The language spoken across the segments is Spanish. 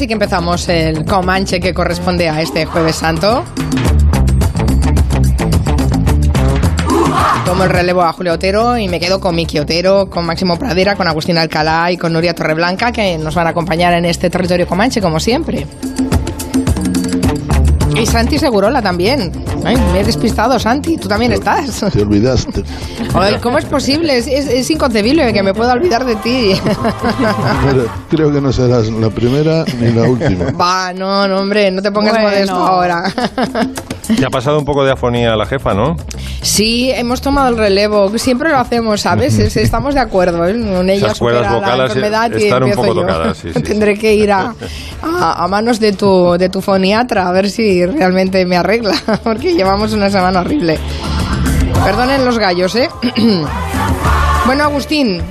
sí que empezamos el Comanche que corresponde a este Jueves Santo. Tomo el relevo a Julio Otero y me quedo con Miki Otero, con Máximo Pradera, con Agustín Alcalá y con Nuria Torreblanca, que nos van a acompañar en este territorio Comanche, como siempre. Y Santi Segurola también. Ay, me he despistado, Santi. Tú también estás. Te olvidaste. Ay, ¿Cómo es posible? Es, es- es inconcebible que me pueda olvidar de ti. Pero creo que no serás la primera ni la última. Va, no, no, hombre, no te pongas Bueno. modesto ahora. Te ha pasado un poco de afonía a la jefa, ¿no? Sí, hemos tomado el relevo. Siempre lo hacemos, ¿sabes? Es- Estamos de acuerdo. ¿eh? Ella supera la enfermedad y están un poco yo. tocadas, sí, sí, Tendré que ir a, a, a manos de tu, de tu foniatra a ver si realmente me arregla, porque llevamos una semana horrible. Perdonen los gallos, ¿eh? bueno, Agustín,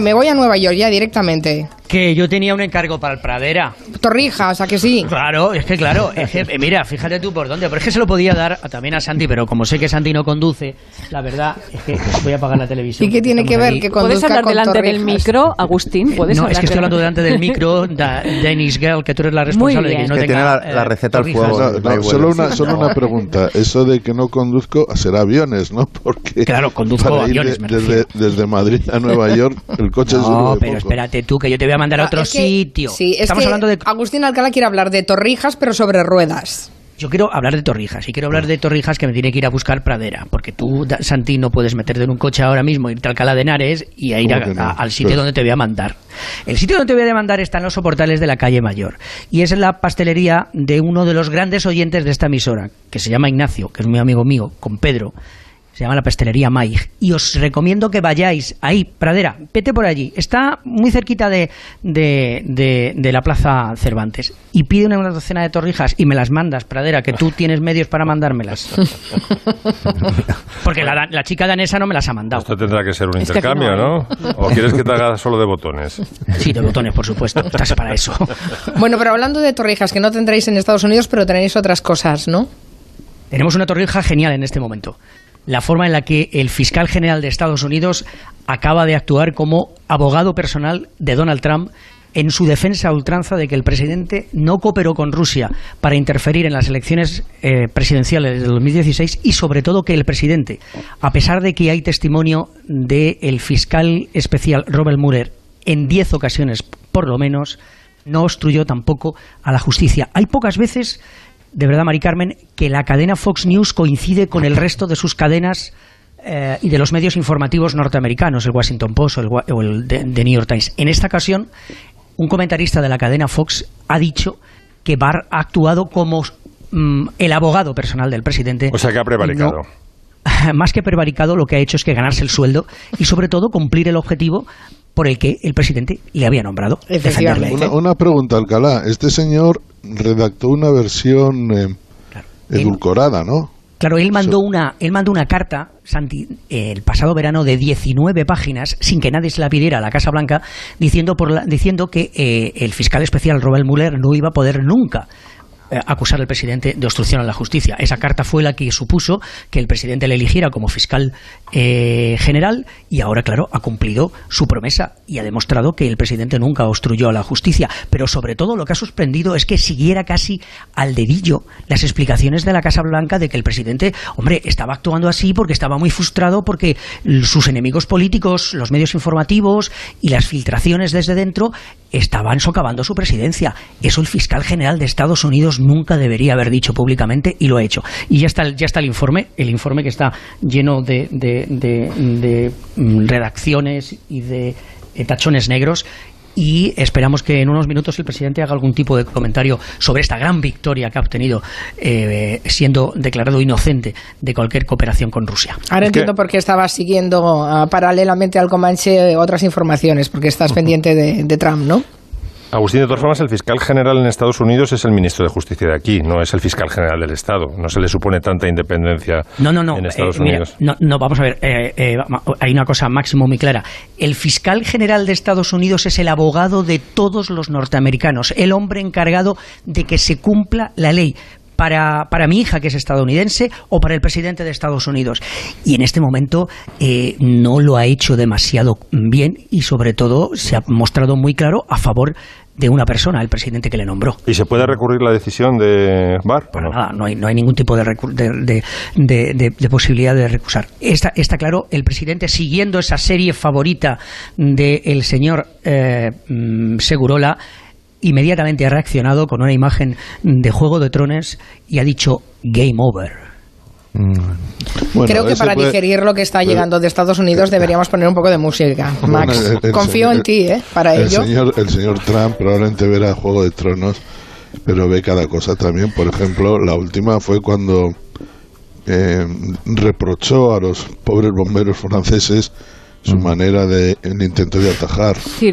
me voy a Nueva York ya directamente. Que yo tenía un encargo para el Pradera. Torrijas, ¿a que sí? Claro, es que claro, es que, eh, mira, fíjate tú por dónde. Pero es que se lo podía dar a- también a Santi, pero como sé que Santi no conduce, la verdad es que voy a apagar la televisión. ¿Y qué tiene que ver que. ¿Puedes hablar con delante del micro, Agustín? ¿Puedes No, hablar es que estoy hablando delante- del micro, da, Dennis Girl, que tú eres la responsable de que no Es que tenga. tiene la- la eh, receta al fuego. No, no, solo una, solo una pregunta. Eso de que no conduzco será aviones, ¿no? Porque Claro, conduzco aviones, de- me desde, desde Madrid a Nueva York, el coche sirve No, pero poco. espérate tú, que yo te voy a mandar a Ah, otro es que- sitio. Sí, es Estamos que hablando de. Agustín Alcalá quiere hablar de torrijas, pero sobre ruedas. Yo quiero hablar de Torrijas y quiero hablar de Torrijas que me tiene que ir a buscar Pradera, porque tú, Santi, no puedes meterte en un coche ahora mismo, irte a Alcalá de Henares y a ir a- al sitio Pero- donde te voy a mandar. El sitio donde te voy a mandar está en los soportales de la calle Mayor y es en la pastelería de uno de los grandes oyentes de esta emisora, que se llama Ignacio, que es muy amigo mío, con Pedro. Se llama la pastelería Maig. Y os recomiendo que vayáis ahí, Pradera, vete por allí. Está muy cerquita de, de, de- de la Plaza Cervantes. Y pide una docena de torrijas y me las mandas, Pradera, que tú tienes medios para mandármelas. Porque la, chica danesa no me las ha mandado. Esto tendrá que ser un Es intercambio, no ¿no? ¿O quieres que te haga solo de botones? Sí, de botones, por supuesto. Estás para eso. Bueno, pero hablando de torrijas, que no tendréis en Estados Unidos, pero tenéis otras cosas, ¿no? Tenemos una torrija genial en este momento. La forma en la que el fiscal general de Estados Unidos acaba de actuar como abogado personal de Donald Trump en su defensa a ultranza de que el presidente no cooperó con Rusia para interferir en las elecciones eh, presidenciales de 2016 y sobre todo que el presidente, a pesar de que hay testimonio del fiscal especial Robert Mueller en 10 ocasiones por lo menos, no obstruyó tampoco a la justicia. Hay pocas veces de verdad, Mari Carmen, que la cadena Fox News coincide con el resto de sus cadenas eh, y de los medios informativos norteamericanos, el Washington Post o el, o el The, The New York Times. En esta ocasión, un comentarista de la cadena Fox ha dicho que Barr ha actuado como mm, el abogado personal del presidente. O sea que ha prevaricado. No- más que prevaricado, lo que ha hecho es que ganarse el sueldo y sobre todo cumplir el objetivo por el que el presidente le había nombrado. Una, una pregunta, Alcalá. Este señor redactó una versión eh, Claro. edulcorada, ¿no? Claro, él mandó una, él mandó una carta, Santi, eh, el pasado verano de 19 páginas, sin que nadie se la pidiera a la Casa Blanca, diciendo, por la- diciendo que eh, el fiscal especial Robert Mueller no iba a poder nunca acusar al presidente de obstrucción a la justicia. Esa carta fue la que supuso que el presidente le eligiera como fiscal eh, general y ahora, claro, ha cumplido su promesa y ha demostrado que el presidente nunca obstruyó a la justicia. Pero sobre todo lo que ha sorprendido es que siguiera casi al dedillo las explicaciones de la Casa Blanca de que el presidente, hombre, estaba actuando así porque estaba muy frustrado porque sus enemigos políticos, los medios informativos y las filtraciones desde dentro estaban socavando su presidencia. Eso el fiscal general de Estados Unidos nunca debería haber dicho públicamente y lo ha hecho. Y ya está, el- ya está el informe, el informe que está lleno de, de- de- de, mm, redacciones y de eh, tachones negros. Y esperamos que en unos minutos el presidente haga algún tipo de comentario sobre esta gran victoria que ha obtenido eh, siendo declarado inocente de cualquier cooperación con Rusia. Ahora Es que- entiendo por qué estabas siguiendo ah, paralelamente al Comanche otras informaciones, porque estás pendiente de, de Trump, ¿no? Agustín, de todas formas, el fiscal general en Estados Unidos es el ministro de Justicia de aquí, no es el fiscal general del Estado. No se le supone tanta independencia No, no, no. en Estados eh, mira, Unidos. no, no, vamos a ver. eh, eh, hay una cosa máximo muy clara. El fiscal general de Estados Unidos es el abogado de todos los norteamericanos, el hombre encargado de que se cumpla la ley. Para, para mi hija, que es estadounidense, o para el presidente de Estados Unidos. Y en este momento eh, no lo ha hecho demasiado bien y sobre todo se ha mostrado muy claro a favor de una persona, el presidente que le nombró. ¿Y se puede recurrir la decisión de? Para nada, no hay, no hay ningún tipo de, de, de, de, posibilidad de recusar. Está, está claro, el presidente, siguiendo esa serie favorita del señor eh, mm, Segurola, inmediatamente ha reaccionado con una imagen de Juego de Tronos y ha dicho Game Over. Creo que para digerir lo que está llegando de Estados Unidos deberíamos poner un poco de música. Max, confío en ti, ¿eh? Para el ello. Señor, el señor Trump probablemente verá Juego de Tronos, pero ve cada cosa también. Por ejemplo, la última fue cuando eh, reprochó a los pobres bomberos franceses su manera de el intento de atajar. Sí,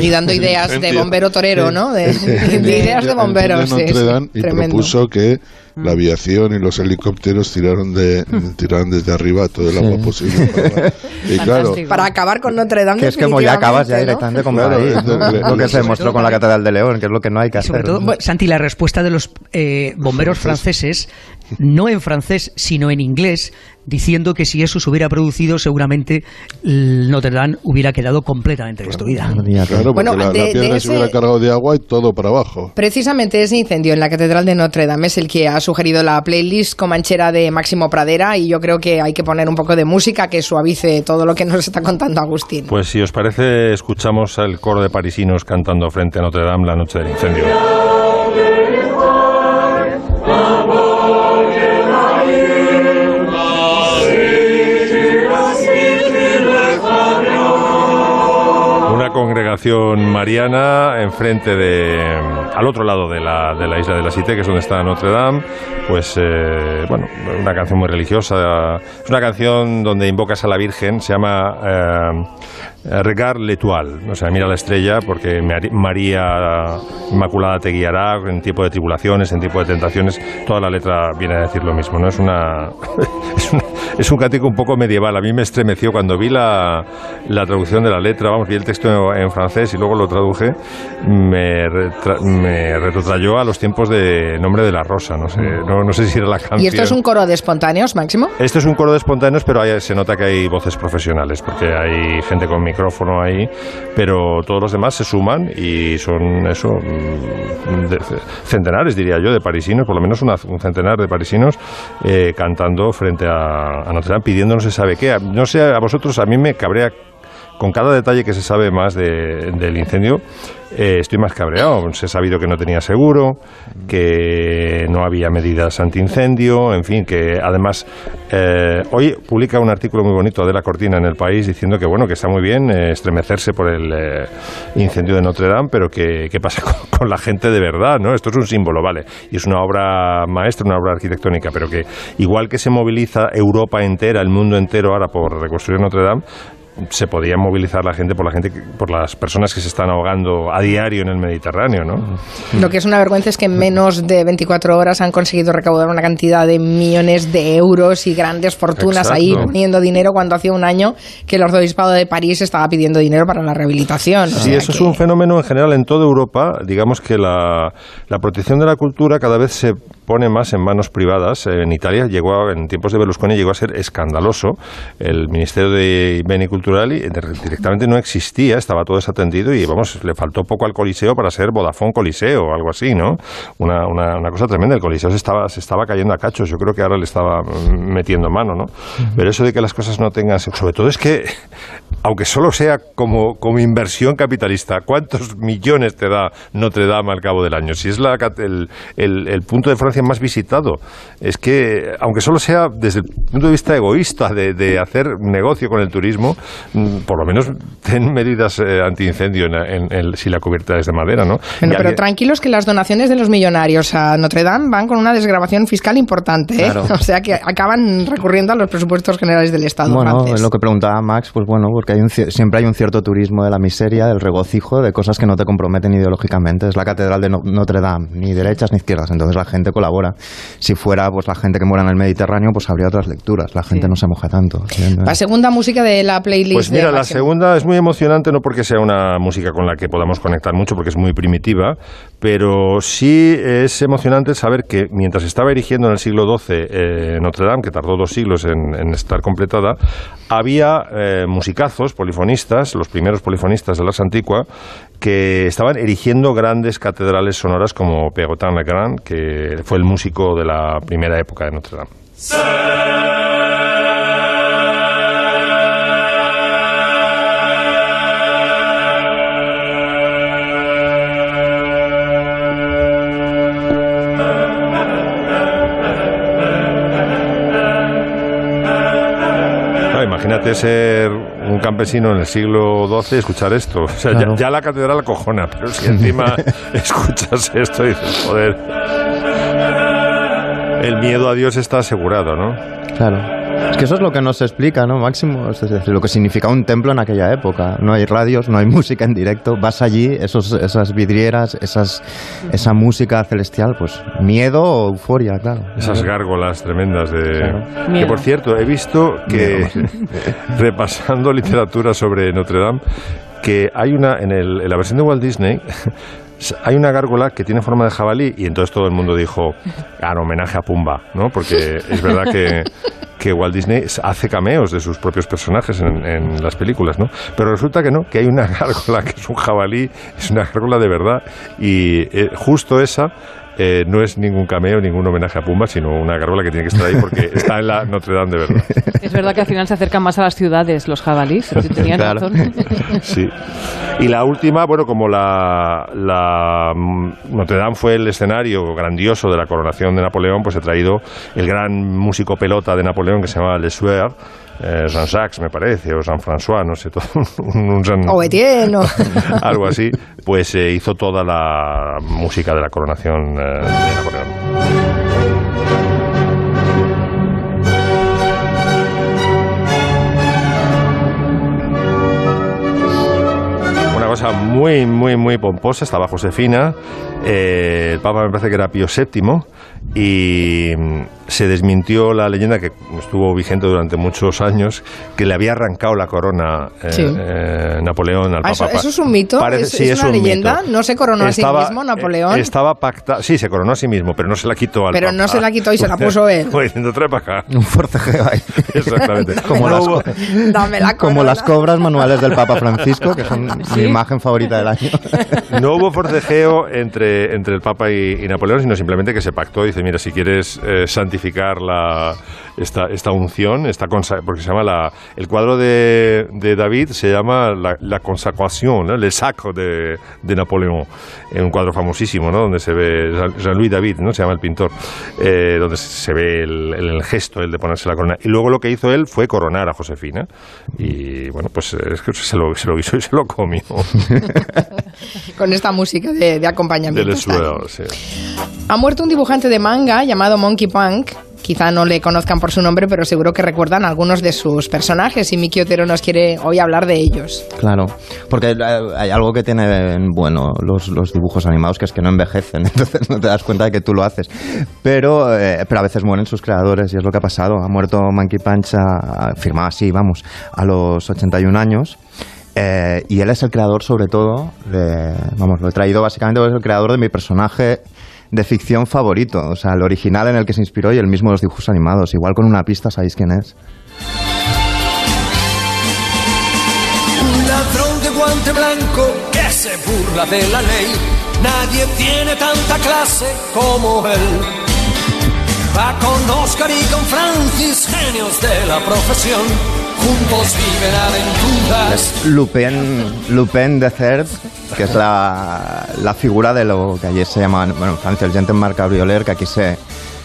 y dando ideas de bombero torero no de, ideas de bomberos sí, y propuso que la aviación y los helicópteros tiraron de tiraron desde arriba todo el agua posible para, y claro, para acabar con Notre Dame que es como ya acabas ya directamente con claro, lo que se demostró con la catedral de León que es lo que no hay que hacer sobre todo, Santi la respuesta de los eh, bomberos franceses. no en francés sino en inglés diciendo que si eso se hubiera producido seguramente Notre Dame hubiera quedado completamente destruida. Claro, bueno, la, piedra se hubiera cargado de agua y todo para abajo. Precisamente ese incendio en la Catedral de Notre Dame es el que ha sugerido la playlist comanchera de Máximo Pradera y yo creo que hay que poner un poco de música que suavice todo lo que nos está contando Agustín. Pues si os parece, escuchamos al coro de parisinos cantando frente a Notre Dame la noche del incendio. Congregación mariana enfrente de al otro lado de la, de la isla de la Cité, que es donde está Notre Dame, pues eh, bueno, una canción muy religiosa, es una canción donde invocas a la Virgen, se llama eh, Regard l'Etoile, o sea, mira la estrella, porque María Inmaculada te guiará en tiempo de tribulaciones, en tiempo de tentaciones, toda la letra viene a decir lo mismo, ¿no? Es una, es, es un cántico un poco medieval, a mí me estremeció cuando vi la, la traducción de la letra, vamos, vi el texto en, francés y luego lo traduje, me, me retrotrayó a los tiempos de Nombre de la Rosa, no sé, no, sé si era la canción. ¿Y esto es un coro de espontáneos, Máximo? Esto es un coro de espontáneos, pero se nota que hay voces profesionales, porque hay gente con micrófono ahí, pero todos los demás se suman y son eso, mm, centenares, diría yo, de parisinos, por lo menos un centenar de parisinos eh, cantando frente a, a Notre Dame pidiendo no se sabe qué. No sé, a vosotros, a mí me cabrea con cada detalle que se sabe más del incendio, eh, estoy más cabreado. Se ha sabido que no tenía seguro, que no había medidas antiincendio, en fin, que además eh, hoy publica un artículo muy bonito de la Cortina en el país diciendo que bueno que está muy bien eh, estremecerse por el incendio de Notre Dame, pero que qué pasa con, la gente de verdad, ¿no? Esto es un símbolo, vale, y es una obra maestra, una obra arquitectónica, pero que igual que se moviliza Europa entera, el mundo entero ahora por reconstruir Notre Dame, se podía movilizar la gente por la gente por las personas que se están ahogando a diario en el Mediterráneo, ¿no? Lo que es una vergüenza es que en menos de 24 horas han conseguido recaudar una cantidad de millones de euros y grandes fortunas ahí poniendo dinero cuando hacía un año que el arzobispado de París estaba pidiendo dinero para la rehabilitación. Sí, eso es un fenómeno en general en toda Europa. Digamos que la, la protección de la cultura cada vez se pone más en manos privadas. En Italia llegó, en tiempos de Berlusconi, llegó a ser escandaloso. El Ministerio de Beni Cultural directamente no existía, estaba todo desatendido y, vamos, le faltó poco al Coliseo para ser Vodafone Coliseo o algo así, ¿no? Una, una, cosa tremenda. El Coliseo se estaba, se estaba cayendo a cachos. Yo creo que ahora le estaba metiendo mano, ¿no? Pero eso de que las cosas no tengan... Sobre todo es que, aunque solo sea como, como inversión capitalista, ¿cuántos millones te da Notre Dame al cabo del año? Si es la, el, el, el punto de Francia más visitado. Es que, aunque solo sea desde el punto de vista egoísta de, hacer negocio con el turismo, mm, por lo menos ten medidas eh, antiincendio en, si la cubierta es de madera, ¿no? pero tranquilos que las donaciones de los millonarios a Notre Dame van con una desgrabación fiscal importante, ¿eh? O sea que acaban recurriendo a los presupuestos generales del Estado Bueno, es lo que preguntaba Max, pues bueno, porque hay un, siempre hay un cierto turismo de la miseria, del regocijo, de cosas que no te comprometen ideológicamente. Es la catedral de Notre Dame, ni derechas ni izquierdas, entonces la gente colabora. Si fuera pues la gente que muera en el Mediterráneo, pues habría otras lecturas, la gente no se moja tanto. La segunda música de la playlist. Pues mira, la segunda es muy emocionante, no porque sea una música con la que podamos conectar mucho, porque es muy primitiva, pero sí es emocionante saber que mientras estaba erigiendo en el siglo XII eh, Notre Dame, que tardó dos siglos en, estar completada, había eh, musicazos, polifonistas, los primeros polifonistas de la Antigua, que estaban erigiendo grandes catedrales sonoras como Pegotin Legrand, que fue el músico de la primera época de Notre Dame. imagínate ser un campesino en el siglo XII escuchar esto. O sea, ya, la catedral acojona, pero si encima escuchas esto y dices, joder, el miedo a Dios está asegurado, ¿no? Claro. Es que eso es lo que nos explica, ¿no, Máximo? Es decir, lo que significa un templo en aquella época. No hay radios, no hay música en directo. Vas allí, esos, esas vidrieras, esas, esa música celestial, pues miedo o euforia, claro. Esas gárgolas tremendas de... Que, por cierto, he visto que, repasando literatura sobre Notre Dame, que hay una, en, el, en la versión de Walt Disney, hay una gárgola que tiene forma de jabalí y entonces todo el mundo dijo, en homenaje a Pumba, ¿no? Porque es verdad que, que Walt Disney hace cameos de sus propios personajes en, las películas, ¿no? Pero resulta que no, que hay una gárgola que es un jabalí, es una gárgola de verdad y eh, justo esa eh, no es ningún cameo, ningún homenaje a Pumba, sino una gárgola que tiene que estar ahí porque está en la Notre Dame de verdad. Es verdad que al final se acercan más a las ciudades los jabalíes, tenían razón. Sí. Y la última, bueno, como la, la, Notre Dame fue el escenario grandioso de la coronación de Napoleón, pues he traído el gran músico pelota de Napoleón que se llama Le Sueur, eh, Jean-Jacques, me parece, o Jean-François, no sé, todo, un, o Etienne, algo así, pues eh, hizo toda la música de la coronación eh, de Napoleón. Una cosa muy, muy, muy pomposa, estaba Josefina, el Papa me parece que era Pío VII, y se desmintió la leyenda que estuvo vigente durante muchos años que le había arrancado la corona eh, eh, Napoleón al ah, Papa. ¿Eso, es un mito? ¿Es, una leyenda? ¿No se coronó a sí mismo Napoleón? Estaba pactado, sí, se coronó a sí mismo, pero no se la quitó al Pero no se la quitó y se la puso él. Pues diciendo, trae para acá. Un forcejeo ahí. Exactamente. como, las, como las cobras manuales del Papa Francisco, que son mi imagen favorita del año. no hubo forcejeo entre, entre el Papa y, Napoleón, sino simplemente que se pactó y dice, mira, si quieres eh, santificar la, esta, esta unción, esta porque se llama la, el cuadro de, de David se llama la, la consagración, el sacro de, de Napoleón, un cuadro famosísimo, ¿no? donde se ve Jean-Louis David, ¿no? se llama el pintor, eh, donde se ve el, el, gesto, el de ponerse la corona. Y luego lo que hizo él fue coronar a Josefina. Y bueno, pues es que se lo, se lo hizo y se lo comió. Con esta música de, de acompañamiento. sí. Ha muerto un dibujante de manga llamado Monkey Punk quizá no le conozcan por su nombre, pero seguro que recuerdan algunos de sus personajes y Miki Otero nos quiere hoy hablar de ellos. Claro, porque hay algo que tienen bueno los, dibujos animados, que es que no envejecen, entonces no te das cuenta de que tú lo haces. Pero, eh, pero a veces mueren sus creadores y es lo que ha pasado. Ha muerto Monkey Punch, firmado así, vamos, a los 81 años. Eh, y él es el creador, sobre todo, de, vamos, lo he traído básicamente, es el creador de mi personaje de ficción favorito, o sea, el original en el que se inspiró y el mismo de los dibujos animados. Igual con una pista sabéis quién es. Un ladrón de guante blanco que se burla de la ley. Nadie tiene tanta clase como él. Va con Oscar y con Francis, genios de la profesión. Juntos viven aventuras. Es Lupin, Lupin de Cerf que es la, la, figura de lo que ayer se llama, bueno, en Francia, el Gentleman Cabrioler, que aquí se,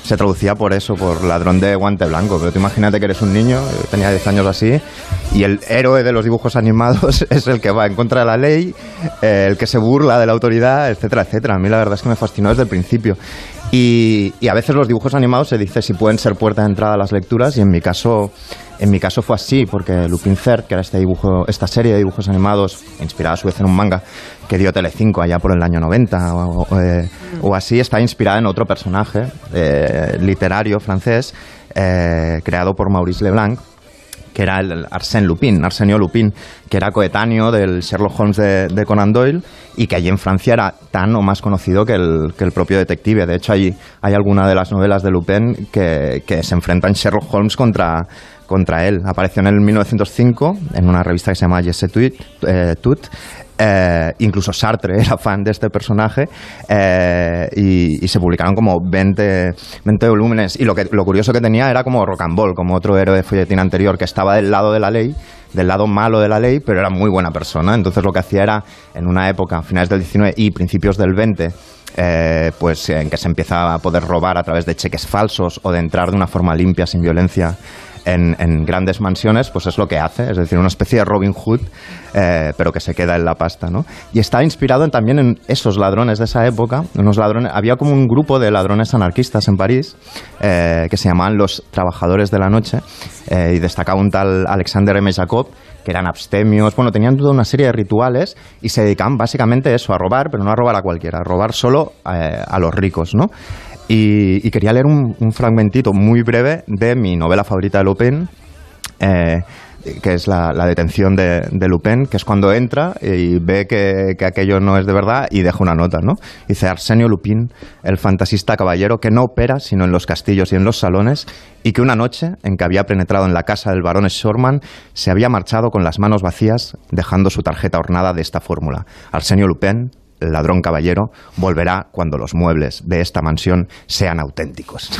se traducía por eso, por ladrón de guante blanco. Pero tú imagínate que eres un niño, tenía 10 años así, y el héroe de los dibujos animados es el que va en contra de la ley, eh, el que se burla de la autoridad, etcétera, etcétera. A mí la verdad es que me fascinó desde el principio. Y, a veces los dibujos animados se dice si pueden ser puerta de entrada a las lecturas y en mi caso en mi caso fue así, porque Lupin Third, que era este dibujo, esta serie de dibujos animados, inspirada a su vez en un manga que dio Telecinco allá por el año 90 o, o, eh, o así, está inspirada en otro personaje eh, literario francés eh, creado por Maurice Leblanc, que era el Arsène Lupin, Arsenio Lupin, que era coetáneo del Sherlock Holmes de, Conan Doyle y que allí en Francia era tan o más conocido que el, propio detective. De hecho, hay alguna de las novelas de Lupin que, se enfrentan Sherlock Holmes contra, contra él. Apareció en el 1905 en una revista que se llama Jesse Tout, eh, Tout eh, incluso Sartre era fan de este personaje eh, y, se publicaron como 20, 20 volúmenes y lo, que, lo curioso que tenía era como Rocambole, como otro héroe de folletín anterior que estaba del lado de la ley del lado malo de la ley, pero era muy buena persona. Entonces lo que hacía era, en una época, finales del 19 y principios del 20, eh, pues en que se empieza a poder robar a través de cheques falsos o de entrar de una forma limpia, sin violencia, en, grandes mansiones, pues es lo que hace, es decir, una especie de Robin Hood, eh, pero que se queda en la pasta, ¿no? Y está inspirado también en esos ladrones de esa época, unos ladrones, había como un grupo de ladrones anarquistas en París, eh, que se llamaban los Trabajadores de la Noche, eh, y destacaba un tal Alexander M. Jacob, que eran abstemios, bueno, tenían toda una serie de rituales y se dedicaban básicamente a eso, a robar, pero no a robar a cualquiera, a robar solo a los ricos, ¿no? Y, quería leer un, fragmentito muy breve de mi novela favorita de Lupin, eh, que es la, detención de, Lupin, que es cuando entra y ve que, que, aquello no es de verdad y deja una nota, ¿no? Dice Arsenio Lupin, el fantasista caballero que no opera sino en los castillos y en los salones, y que una noche, en que había penetrado en la casa del barón Shorman, se había marchado con las manos vacías, dejando su tarjeta ornada de esta fórmula. Arsenio Lupin, ladrón caballero volverá cuando los muebles de esta mansión sean auténticos.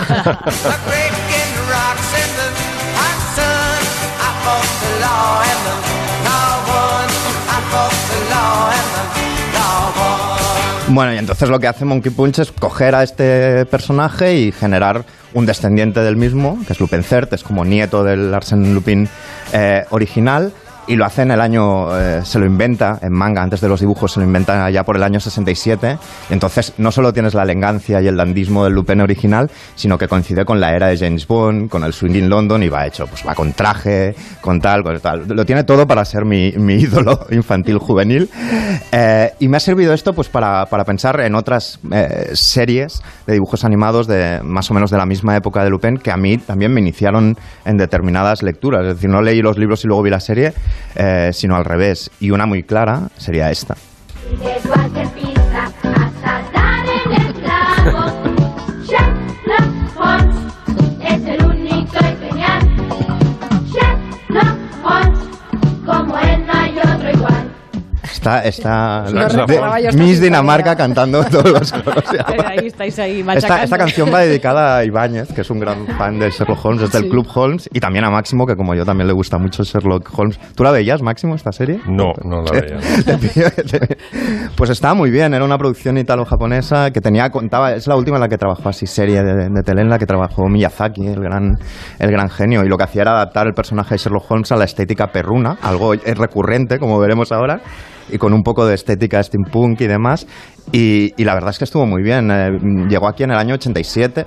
Bueno, y entonces lo que hace Monkey Punch es coger a este personaje y generar un descendiente del mismo, que es Lupin Cert, es como nieto del Arsène Lupin eh, original, y lo hace en el año, eh, se lo inventa en manga, antes de los dibujos se lo inventa ya por el año 67. Entonces no solo tienes la elegancia y el dandismo del Lupin original, sino que coincide con la era de James Bond, con el swing in London y va hecho, pues va con traje, con tal, con tal. Lo tiene todo para ser mi, mi ídolo infantil juvenil. Eh, y me ha servido esto pues para, para pensar en otras eh, series de dibujos animados de más o menos de la misma época de Lupin que a mí también me iniciaron en determinadas lecturas. Es decir, no leí los libros y luego vi la serie, eh, sino al revés. Y una muy clara sería esta. Está, está No recordaba Miss. Dinamarca cantando todos los coros. Ahí estáis ahí Esta, machacando. esta canción va dedicada a Ibáñez, que es un gran fan de Sherlock Holmes, es del Sí. Club Holmes, y también a Máximo, que como yo también le gusta mucho Sherlock Holmes. ¿Tú la veías, Máximo, esta serie? No, no la veía. Pues estaba muy bien, era una producción italo-japonesa que tenía, contaba, es la última en la que trabajó así serie de, de tele, en la que trabajó Miyazaki, el gran, el gran genio, y lo que hacía era adaptar el personaje de Sherlock Holmes a la estética perruna, algo eh, recurrente, como veremos ahora, y con un poco de estética steampunk y demás, y, la verdad es que estuvo muy bien. Eh, llegó aquí en el año 87,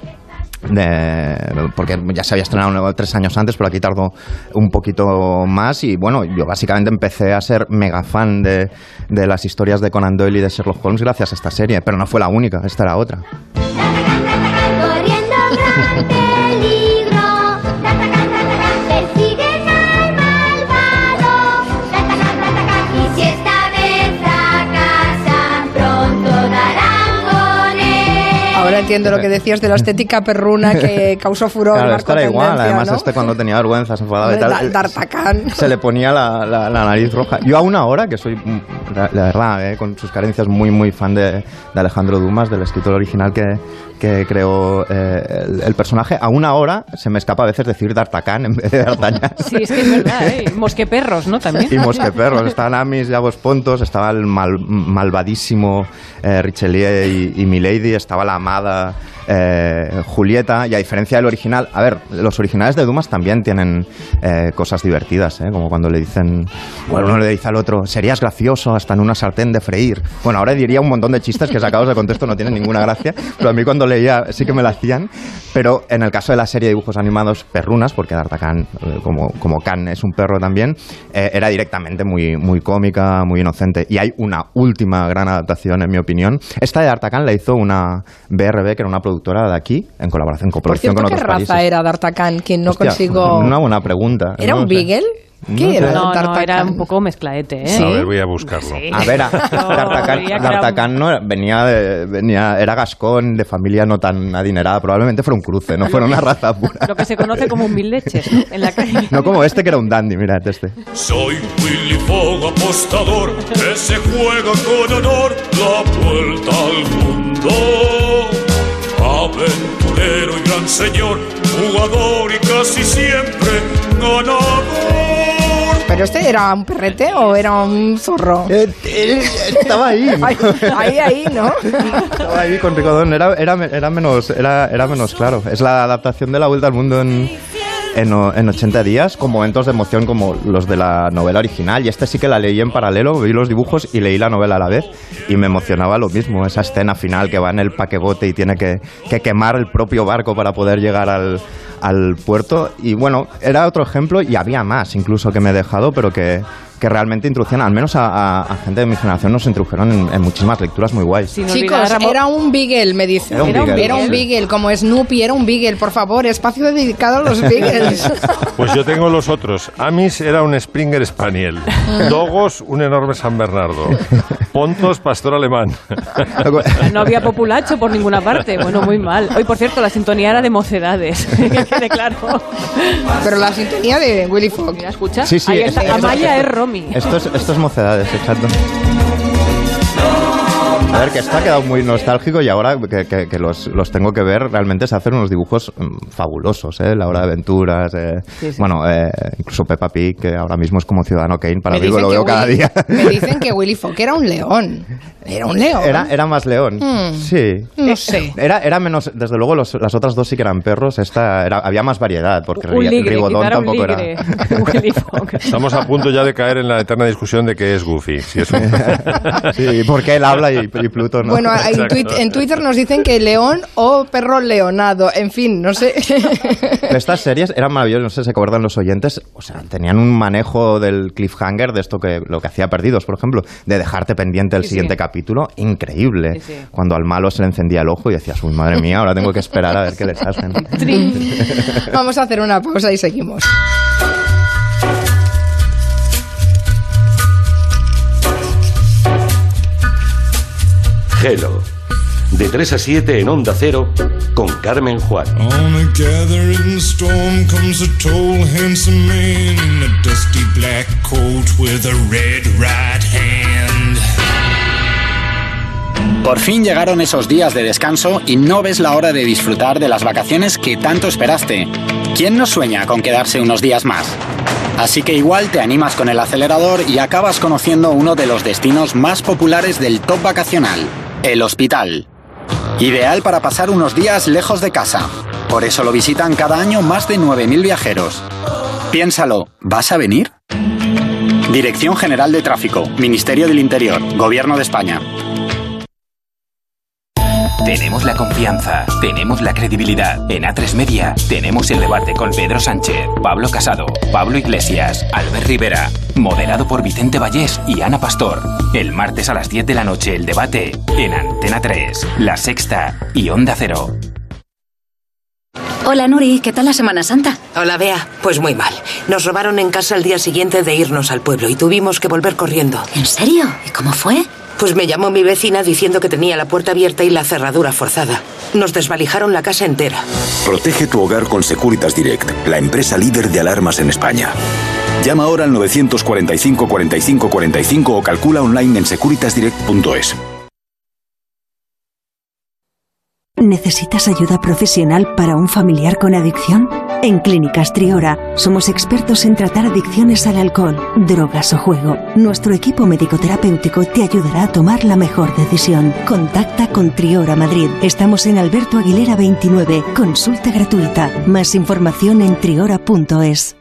de- porque ya se había estrenado tres años antes, pero aquí tardó un poquito más y bueno, yo básicamente empecé a ser mega fan de, de las historias de Conan Doyle y de Sherlock Holmes gracias a esta serie, pero no fue la única, esta era otra. Entiendo lo que decías de la estética perruna que causó furor. Claro, esto era igual, además ¿no? este cuando tenía vergüenza se enfadaba y Hombre, tal, D'Artagnan. se le ponía la, la- la nariz roja. Yo aún ahora, que soy, la, la verdad, eh, con sus carencias, muy, muy fan de, de Alejandro Dumas, del escritor original que, que creó eh, el, el personaje, aún ahora se me escapa a veces decir D'Artagnan en vez de D'Artagnan. Sí, es que es verdad, ¿eh? Mosqueperros, ¿no? También. Y Mosqueperros, estaban Amis y Agos Pontos, estaba el mal- malvadísimo eh, Richelieu y, y Milady, estaba la amada eh, Julieta, y a diferencia del original, a ver, los originales de Dumas también tienen cosas divertidas, ¿eh? como cuando le dicen, bueno, uno le dice al otro, serías gracioso hasta en una sartén de freír. Bueno, ahora diría un montón de chistes que sacados de contexto no tienen ninguna gracia, pero a mí cuando leía sí que me la hacían, pero en el caso de la serie de dibujos animados Perrunas, porque D'Artagnan, eh, como, como Can es un perro también, eh, era directamente muy, muy cómica, muy inocente. Y hay una última gran adaptación, en mi opinión. Esta de D'Artagnan la hizo una BRB, que era una productora de aquí, en colaboración, Por coproducción cierto, con ¿qué otros raza países. era D'Artagnan? Que no Hostia, consigo... Una buena pregunta. ¿Era No un sé. beagle? No ¿Qué era No, no, D'Artagnan? era un poco mezclaete, ¿eh? Sí. A ver, voy a buscarlo. Sí. A ver, a- era D'Artagnan no venía, de- venía, era gascón, de familia no tan adinerada, probablemente fuera un cruce, no fuera una raza pura. Lo que se conoce como un mil leches ¿no? en la calle. No como este que era un dandy, mira este. Soy Willy Fogg, apostador, que se juega con honor la vuelta al mundo. Aventurero y gran señor, jugador y casi siempre ganador. ¿Pero este era un perrete o era un zorro? estaba ahí. Ahí, ahí, ahí, ¿no? Estaba ahí con Ricodón, era, era, era, menos, era, era menos claro. Es la adaptación de la vuelta al mundo en, en, en 80 días, con momentos de emoción como los de la novela original. Y este sí que la leí en paralelo, vi los dibujos y leí la novela a la vez. Y me emocionaba lo mismo, esa escena final que va en el paquebote y tiene que, que quemar el propio barco para poder llegar al, al puerto. Y bueno, era otro ejemplo y había más incluso que me he dejado, pero que, que realmente introducían, al menos a, a- a gente de mi generación, nos introdujeron en, en muchísimas lecturas muy guays. Sin Chicos, olvidar era un beagle, me dicen. Era un Era un beagle, Era un sí. beagle, como Snoopy, era un beagle. Por favor, espacio dedicado a los beagles. Pues yo tengo los otros. Amis era un Springer Spaniel. Dogos, un enorme San Bernardo. Pontos, pastor alemán. No había populacho por ninguna parte. Bueno, muy mal. Hoy, por cierto, la sintonía era de mocedades. Que quede claro. Pero la sintonía de Willy Fogg. Mira, escucha. Sí, sí, Ahí es- está. es- Amaya es Esto es, esto es mocedades, exacto. A ver, que esto ha quedado muy nostálgico y ahora que, que- que los, los tengo que ver, realmente se hacen unos dibujos mm, fabulosos, ¿eh? La hora de aventuras, eh, Sí, sí. bueno, eh, incluso Peppa Pig, que ahora mismo es como Ciudadano Kane, para dicen lo veo cada día. Me dicen que Willy Fogg era un león. Era un león. Era, era más león, Mm. sí. No sé. Era, era menos, desde luego los- las otras dos sí que eran perros, esta era, había más variedad, porque ligre, Rigodón tampoco ligre. era... Estamos a punto ya de caer en la eterna discusión de qué es Goofy. Si es un... Sí, porque él habla y, y Pluto no. Bueno, en, tuit- en Twitter nos dicen que león o perro leonado. En fin, no sé. Estas series eran maravillosas, no sé si se acuerdan los oyentes, o sea, tenían un manejo del cliffhanger de esto que lo que hacía Perdidos, por ejemplo, de dejarte pendiente el Sí, siguiente sí. capítulo, increíble. Sí, sí. Cuando al malo se le encendía el ojo y decías, uy, madre mía, ahora tengo que esperar a ver qué les hacen. Vamos a hacer una pausa y seguimos. Hello. De 3 a 7 en Onda Cero con Carmen Juan. On a gathering storm comes a tall, handsome man in a dusty black coat with a red right hand. Por fin llegaron esos días de descanso y no ves la hora de disfrutar de las vacaciones que tanto esperaste. ¿Quién no sueña con quedarse unos días más? Así que igual te animas con el acelerador y acabas conociendo uno de los destinos más populares del top vacacional, el hospital. Ideal para pasar unos días lejos de casa. Por eso lo visitan cada año más de 9.000 viajeros. Piénsalo, ¿vas a venir? Dirección General de Tráfico, Ministerio del Interior, Gobierno de España. Tenemos la confianza, tenemos la credibilidad. En A3 Media tenemos el debate con Pedro Sánchez, Pablo Casado, Pablo Iglesias, Albert Rivera, moderado por Vicente Vallés y Ana Pastor. El martes a las 10 de la noche el debate en Antena 3, La Sexta y Onda Cero. Hola Nuri, ¿qué tal la Semana Santa? Hola, Bea. Pues muy mal. Nos robaron en casa el día siguiente de irnos al pueblo y tuvimos que volver corriendo. ¿En serio? ¿Y cómo fue? Pues me llamó mi vecina diciendo que tenía la puerta abierta y la cerradura forzada. Nos desvalijaron la casa entera. Protege tu hogar con Securitas Direct, la empresa líder de alarmas en España. Llama ahora al 945 45 45 o calcula online en securitasdirect.es. ¿Necesitas ayuda profesional para un familiar con adicción? En Clínicas Triora somos expertos en tratar adicciones al alcohol, drogas o juego. Nuestro equipo médico-terapéutico te ayudará a tomar la mejor decisión. Contacta con Triora Madrid. Estamos en Alberto Aguilera 29. Consulta gratuita. Más información en triora.es.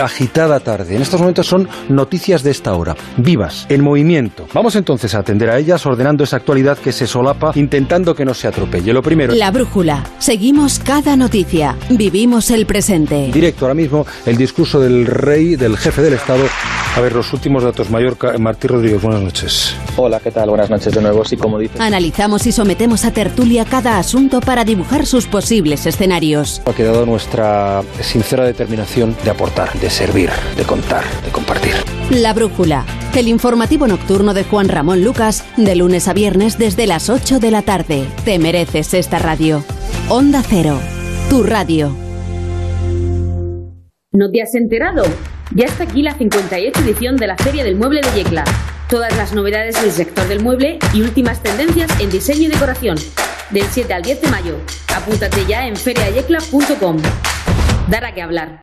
Agitada tarde. En estos momentos son noticias de esta hora, vivas, en movimiento. Vamos entonces a atender a ellas ordenando esa actualidad que se solapa, intentando que no se atropelle. Lo primero. La brújula. Seguimos cada noticia. Vivimos el presente. Directo ahora mismo el discurso del rey, del jefe del Estado. A ver, los últimos datos. Mallorca, Martí Rodríguez, buenas noches. Hola, ¿qué tal? Buenas noches de nuevo. Sí, como dice. Analizamos y sometemos a tertulia cada asunto para dibujar sus posibles escenarios. Ha quedado nuestra sincera determinación de aportar, de servir, de contar, de compartir. La brújula. El informativo nocturno de Juan Ramón Lucas, de lunes a viernes desde las 8 de la tarde. Te mereces esta radio. Onda Cero. Tu radio. ¿No te has enterado? Ya está aquí la 58 edición de la Feria del Mueble de Yecla. Todas las novedades del sector del mueble y últimas tendencias en diseño y decoración. Del 7 al 10 de mayo. Apúntate ya en feriayecla.com. Dar a qué hablar.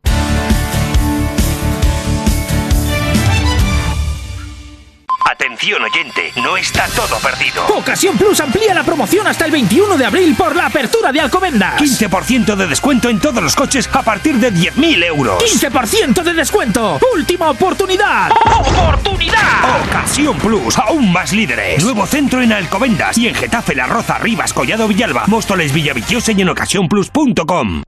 Atención oyente, no está todo perdido. Ocasión Plus amplía la promoción hasta el 21 de abril por la apertura de Alcobendas. 15% de descuento en todos los coches a partir de 10.000 euros. 15% de descuento. Última oportunidad. ¡Oportunidad! Ocasión Plus, aún más líderes. Nuevo centro en Alcobendas y en Getafe, La Roza, Rivas, Collado Villalba, Móstoles, Villaviciosa y en ocasiónplus.com.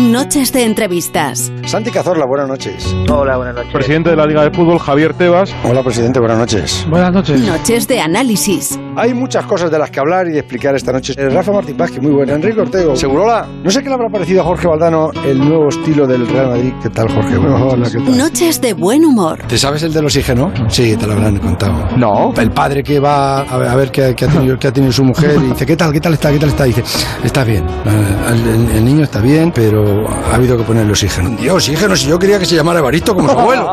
Noches de entrevistas. Santi Cazorla, buenas noches. Hola, buenas noches. Presidente de la Liga de Fútbol, Javier Tebas. Hola, presidente, buenas noches. Buenas noches. Noches de análisis. Hay muchas cosas de las que hablar y de explicar esta noche. Eh, Rafa Martín Vázquez, muy buena. Enrique Ortego. Segurola. No sé qué le habrá parecido a Jorge Valdano el nuevo estilo del Real Madrid. ¿Qué tal, Jorge? Hola, ¿qué tal? Noches de buen humor. ¿Te sabes el del oxígeno? Sí, te lo habrán contado. No. El padre que va a ver, a ver qué, qué ha tenido, qué ha tenido su mujer y dice, ¿qué tal? ¿Qué tal está? ¿Qué tal está? Y dice, está bien. Eh, El, el- el niño está bien, pero ha habido que ponerle oxígeno. Dios, oxígeno, si yo quería que se llamara Evaristo como su abuelo.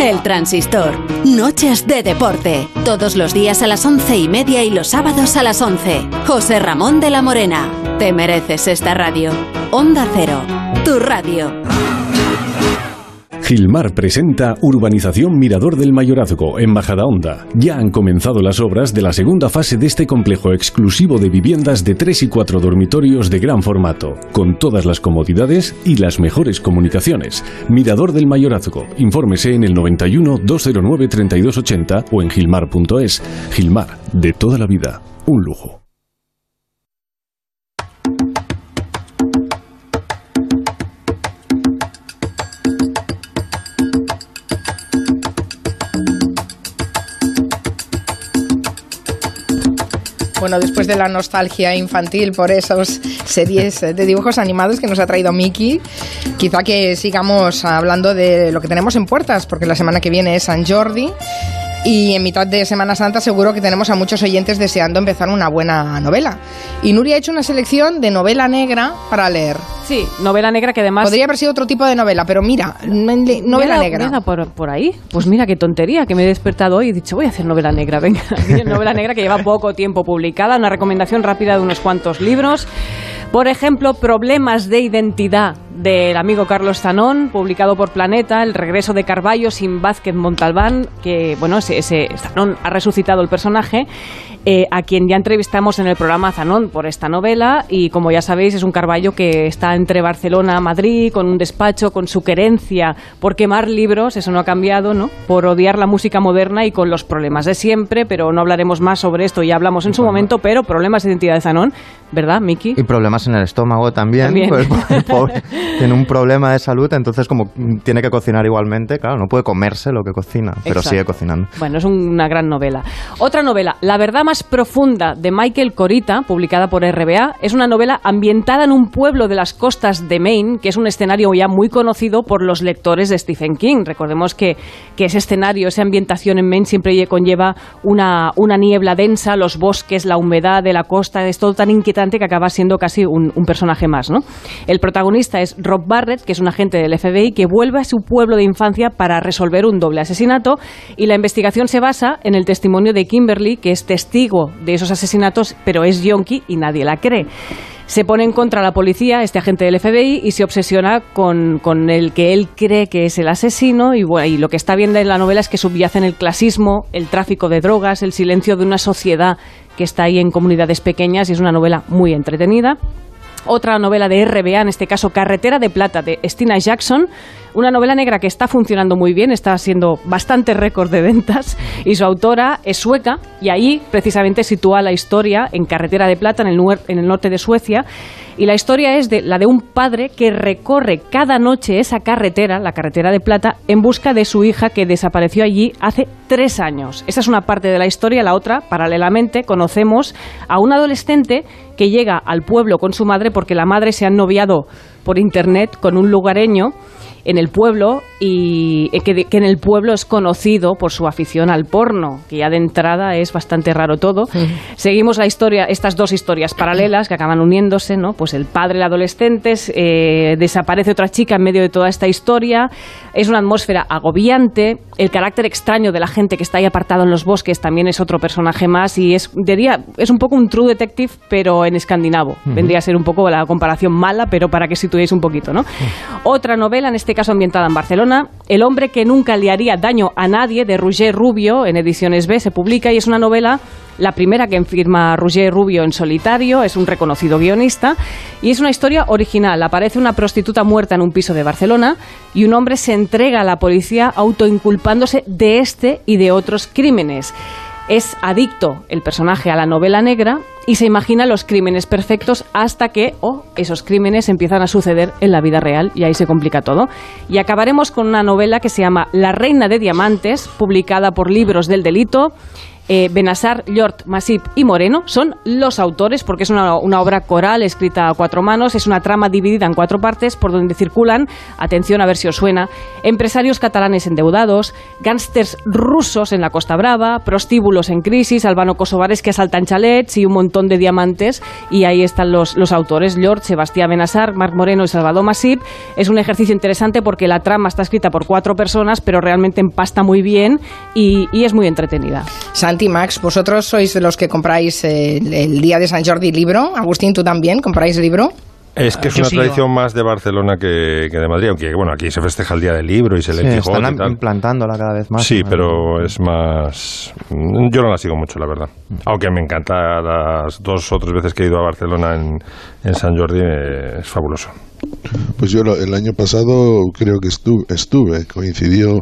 El transistor. Noches de deporte. Todos los días a las once y media y los sábados a las 11. José Ramón de la Morena. Te mereces esta radio. Onda Cero. Tu radio. Gilmar presenta Urbanización Mirador del Mayorazgo en Majadahonda. Ya han comenzado las obras de la segunda fase de este complejo exclusivo de viviendas de 3 y 4 dormitorios de gran formato, con todas las comodidades y las mejores comunicaciones. Mirador del Mayorazgo. Infórmese en el 91 209 3280 o en gilmar.es. Gilmar, de toda la vida, un lujo. Bueno, después de la nostalgia infantil por esas series de dibujos animados que nos ha traído Miki, quizá que sigamos hablando de lo que tenemos en puertas, porque la semana que viene es San Jordi. Y en mitad de Semana Santa seguro que tenemos a muchos oyentes deseando empezar una buena novela. Y Nuria ha hecho una selección de novela negra para leer. Sí, novela negra que además... Podría haber sido otro tipo de novela, pero mira, novela negra. mira por, por ahí. Pues mira qué tontería, que me he despertado hoy y he dicho, voy a hacer novela negra. Venga, novela negra que lleva poco tiempo publicada, una recomendación rápida de unos cuantos libros. Por ejemplo, Problemas de identidad del amigo Carlos Zanón, publicado por Planeta, El regreso de Carballo sin Vázquez Montalbán, que bueno, ese, ese Zanón ha resucitado el personaje, eh, a quien ya entrevistamos en el programa Zanón por esta novela y como ya sabéis es un Carballo que está entre Barcelona, Madrid, con un despacho, con su querencia por quemar libros, eso no ha cambiado, ¿no? Por odiar la música moderna y con los problemas de siempre, pero no hablaremos más sobre esto, ya hablamos en su momento, pero problemas de identidad de Zanón, ¿verdad, Miki? Y problemas en el estómago también. También. pues, pobre tiene un problema de salud, entonces como tiene que cocinar igualmente, claro, no puede comerse lo que cocina, pero Exacto. sigue cocinando. Bueno, es una gran novela. Otra novela, La verdad más profunda de Michael Corita, publicada por RBA, es una novela ambientada en un pueblo de las costas de Maine, que es un escenario ya muy conocido por los lectores de Stephen King. Recordemos que, que ese escenario, esa ambientación en Maine siempre lle- conlleva una, una niebla densa, los bosques, la humedad de la costa, es todo tan inquietante que acaba siendo casi un, un personaje más. ¿no? El protagonista es Rob Barrett, que es un agente del FBI que vuelve a su pueblo de infancia para resolver un doble asesinato y la investigación se basa en el testimonio de Kimberly, que es testigo de esos asesinatos, pero es yonki y nadie la cree se pone en contra la policía, este agente del FBI, y se obsesiona con, con, el que él cree que es el asesino. Y, y lo que está viendo en la novela es que subyace en el clasismo, el tráfico de drogas, el silencio de una sociedad que está ahí en comunidades pequeñas y es una novela muy entretenida. Otra novela de RBA, en este caso Carretera de Plata, de Stina Jackson, una novela negra que está funcionando muy bien, está siendo bastante récord de ventas y su autora es sueca y ahí precisamente sitúa la historia en Carretera de Plata, en el, en el norte de Suecia. Y la historia es de la de un padre que recorre cada noche esa carretera, la carretera de Plata, en busca de su hija que desapareció allí hace tres años. Esa es una parte de la historia. La otra, paralelamente, conocemos a un adolescente que llega al pueblo con su madre porque la madre se ha noviado por internet con un lugareño en el pueblo y eh, que, que, en el pueblo es conocido por su afición al porno, que ya de entrada es bastante raro todo. Seguimos la historia, estas dos historias paralelas que acaban uniéndose, ¿no? Pues el padre, el adolescente, eh, desaparece otra chica en medio de toda esta historia, es una atmósfera agobiante, el carácter extraño de la gente que está ahí apartado en los bosques también es otro personaje más y es, diría, es un poco un true detective, pero en escandinavo. Vendría a ser un poco la comparación mala, pero para que situéis un poquito, ¿no? Otra novela, en este caso ambientada en Barcelona, El hombre que nunca le haría daño a nadie, de Roger Rubio, en Ediciones B, se publica y es una novela, la primera que firma Roger Rubio en solitario, es un reconocido guionista, y es una historia original. Aparece una prostituta muerta en un piso de Barcelona y un hombre se entrega a la policía autoinculpándose de este y de otros crímenes. Es adicto el personaje a la novela negra y se imagina los crímenes perfectos hasta que oh, esos crímenes empiezan a suceder en la vida real y ahí se complica todo. Y acabaremos con una novela que se llama La Reina de Diamantes, publicada por Libros del Delito eh, Benassar, Llort, Masip y Moreno son los autores, porque es una, obra coral escrita a cuatro manos, es una trama dividida en cuatro partes por donde circulan, atención a ver si os suena, empresarios catalanes endeudados, gángsters rusos en la Costa Brava, prostíbulos en crisis, albano-kosovares que asaltan chalets y un montón de diamantes, y ahí están los, los autores, Llort, Sebastián Benassar, Marc Moreno y Salvador Masip. Es un ejercicio interesante porque la trama está escrita por cuatro personas, pero realmente empasta muy bien y es muy entretenida. Santi, Max, vosotros sois de los que compráis el, el, día de San Jordi libro. Agustín, ¿tú también compráis libro? Es que es Yo una sí, tradición más de Barcelona que, que de Madrid, aunque bueno, aquí se festeja el Día del Libro y se lee Sí, Quijote están y tal. implantándola cada vez más. Sí, pero es más... Yo no la sigo mucho, la verdad. Aunque me encanta las dos o tres veces que he ido a Barcelona en, en San Jordi, eh, es fabuloso. Pues yo el año pasado creo que estuve, estuve coincidió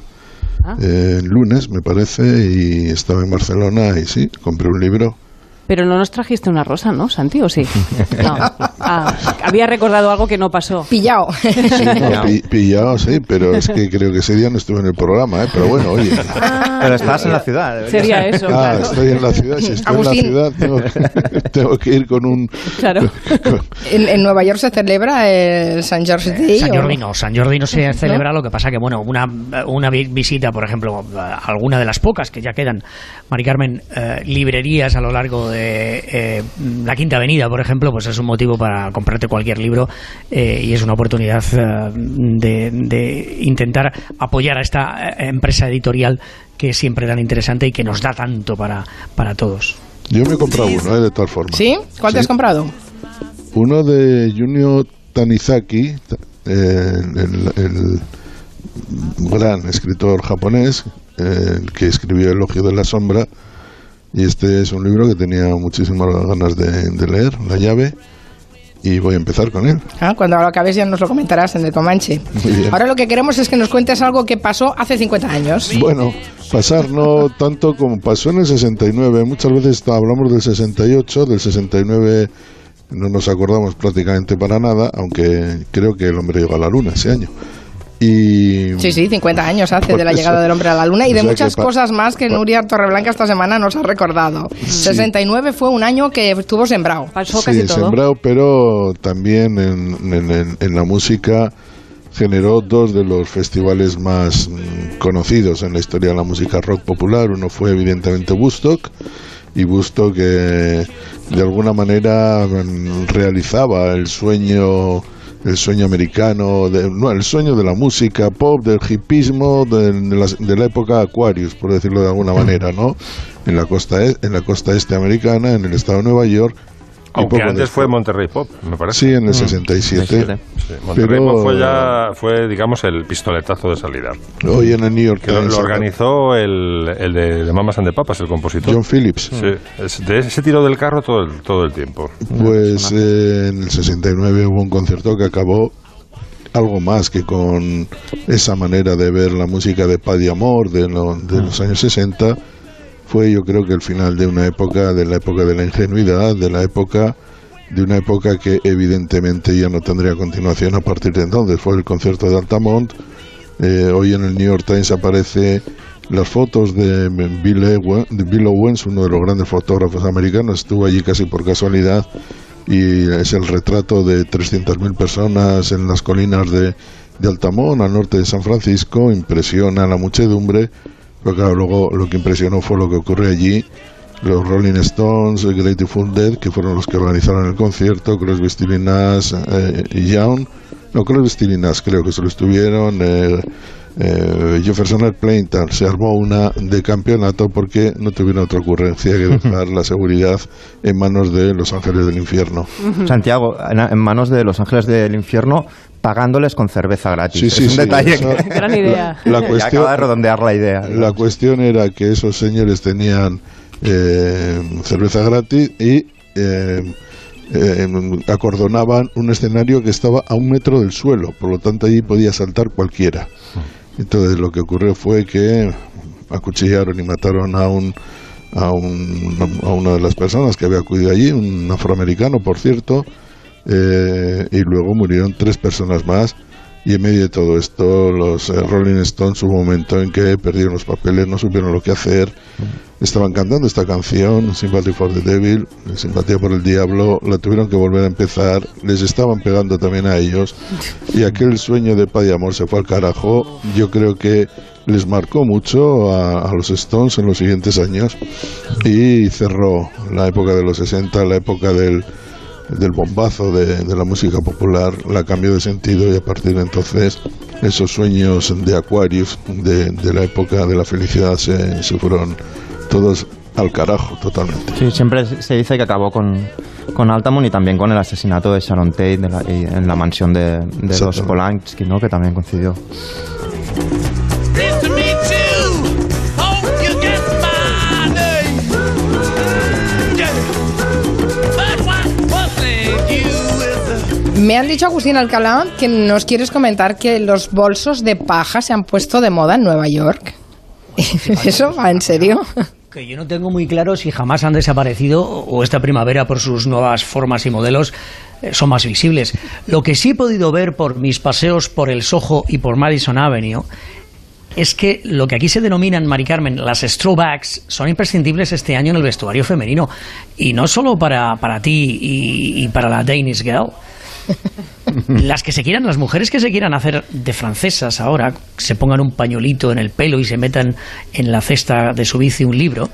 Ah. eh, lunes, me parece, y estaba en Barcelona y sí, compré un libro. Pero no nos trajiste una rosa, ¿no, Santi? ¿O sí? No. Ah, había recordado algo que no pasó. Pillado. Sí, no, pi- pillado, sí, pero es que creo que ese día no estuve en el programa, ¿eh? pero bueno, oye. Pero estás en la ciudad. Sería eso, Ah, claro. estoy en la ciudad, si estoy Agustín. en la ciudad tengo que, tengo que ir con un... Claro. ¿En, en Nueva York se celebra el San Jordi Day? San Jordi no, San Jordi no se celebra, lo que pasa que, bueno, una, una vi- visita, por ejemplo, a alguna de las pocas que ya quedan, Mari Carmen, eh, librerías a lo largo de eh, la Quinta Avenida, por ejemplo, pues es un motivo para comprarte cualquier libro eh, y es una oportunidad eh, de, de intentar apoyar a esta empresa editorial que es siempre tan interesante y que nos da tanto para, para todos. Yo me he comprado uno, ¿eh? de todas formas. ¿Sí? ¿Cuál te has comprado? Uno de Junio Tanizaki, eh, el, el gran escritor japonés, eh, el que escribió Elogio de la Sombra. Y este es un libro que tenía muchísimas ganas de, de leer, La llave, y voy a empezar con él. Ah, cuando lo acabes ya nos lo comentarás en el Comanche. Muy bien. Ahora lo que queremos es que nos cuentes algo que pasó hace 50 años. Bueno, pasar no tanto como pasó en el 69. Muchas veces hablamos del 68, del 69 no nos acordamos prácticamente para nada, aunque creo que el hombre llegó a la luna ese año. Y Sí, sí, 50 años hace Por de la eso. llegada del hombre a la luna y O de muchas cosas más que Nuria Torreblanca esta semana nos ha recordado. 69 fue un año que estuvo sembrado. Pasó sí, sembrado, pero también en, en- en- en la música generó dos de los festivales más mm, conocidos en la historia de la música rock popular. Uno fue evidentemente Woodstock y Woodstock que de alguna manera mm, realizaba el sueño el sueño americano, de, no, el sueño de la música pop, del hipismo, de, la, de la época Aquarius, por decirlo de alguna manera, ¿no? En la costa e- en la costa este americana, en el estado de Nueva York. Y Aunque poco antes después. fue Monterrey Pop, me parece. Sí, en el 67. Sí, Monterrey Pero- Pop fue ya, fue, digamos, el pistoletazo de salida. Hoy en el New York Que lo, Times. lo organizó el, el de, de Mamas and the Papas, el compositor. John Phillips. Sí, es- de ese tiro del carro todo el, todo el tiempo. Pues eh, en el 69 hubo un concierto que acabó algo más que con esa manera de ver la música de Paddy Amor de, lo- de los años 60 fue yo creo que el final de una época de la época de la ingenuidad de la época de una época que evidentemente ya no tendría continuación a partir de entonces. Fue el concierto de Altamont. Eh, hoy en el New York Times aparece las fotos de Bill, de Bill Owens, uno de los grandes fotógrafos americanos, estuvo allí casi por casualidad y es el retrato de 300.000 personas en las colinas de, de Altamont, al norte de San Francisco, impresiona a la muchedumbre, pero claro, luego lo que impresionó fue lo que ocurre allí, los Rolling Stones, Grateful Dead, que fueron los que organizaron el concierto, Crosby, Stills Nash eh, y Young, no, Crosby, Stills Nash creo que solo estuvieron, eh, eh, Jefferson Airplane, tal, se armó una de campeonato porque no tuvieron otra ocurrencia que dejar la seguridad en manos de los ángeles del infierno. Santiago, en, manos de los ángeles del infierno, pagándoles con cerveza gratis. Sí, sí, es un sí, detalle que Gran idea. La cuestión- acaba de redondear la idea. La cuestión era que esos señores tenían eh, cerveza gratis y eh, eh, acordonaban un escenario que estaba a un metro del suelo, por lo tanto allí podía saltar cualquiera. Entonces lo que ocurrió fue que acuchillaron y mataron a un a, un, a una de las personas que había acudido allí, un afroamericano, por cierto, eh, y luego murieron tres personas más. Y en medio de todo esto, los eh, Rolling Stones hubo un momento en que perdieron los papeles, no supieron lo que hacer. Estaban cantando esta canción, Sympathy for the Devil, Simpatía por el Diablo, la tuvieron que volver a empezar, les estaban pegando también a ellos. Y aquel sueño de paz y amor se fue al carajo. Yo creo que les marcó mucho a, a los Stones en los siguientes años y cerró la época de los 60, la época del, del bombazo de, de la música popular, la cambió de sentido y a partir de entonces esos sueños de Aquarius de, de la época de la felicidad se, se fueron todos al carajo totalmente. Sí, siempre se dice que acabó con, con Altamont y también con el asesinato de Sharon Tate de la- en la mansión de, de los. Polanski, ¿no? que también coincidió. Me han dicho, Agustín Alcalá, que nos quieres comentar que los bolsos de paja se han puesto de moda en Nueva York. ¿Eso va en serio? Que yo no tengo muy claro si jamás han desaparecido o esta primavera por sus nuevas formas y modelos eh, son más visibles. Lo que sí he podido ver por mis paseos por el Soho y por Madison Avenue es que lo que aquí se denominan, Mari Carmen, las throwbacks son imprescindibles este año en el vestuario femenino. Y no solo para, para ti y para la Danish Girl. Las que se quieran, las mujeres que se quieran hacer de francesas ahora, se pongan un pañuelito en el pelo y se metan en la cesta de su bici un libro,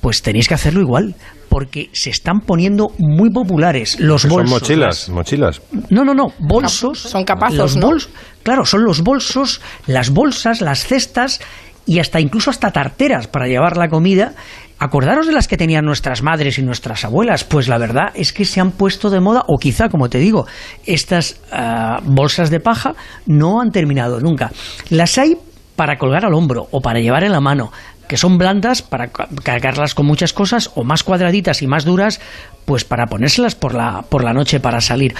pues tenéis que hacerlo igual, porque se están poniendo muy populares los Que son bolsos. mochilas, mochilas. No, no, no, bolsos. Son capazos, los ¿no? bols- Claro, son los bolsos, las bolsas, las cestas y hasta incluso hasta tarteras para llevar la comida. Acordaros de las que tenían nuestras madres y nuestras abuelas, pues la verdad es que se han puesto de moda, o quizá, como te digo, estas ah, bolsas de paja no han terminado nunca. Las hay para colgar al hombro o para llevar en la mano, que son blandas para ca- cargarlas con muchas cosas, o más cuadraditas y más duras, pues para ponérselas por la, por la noche para salir.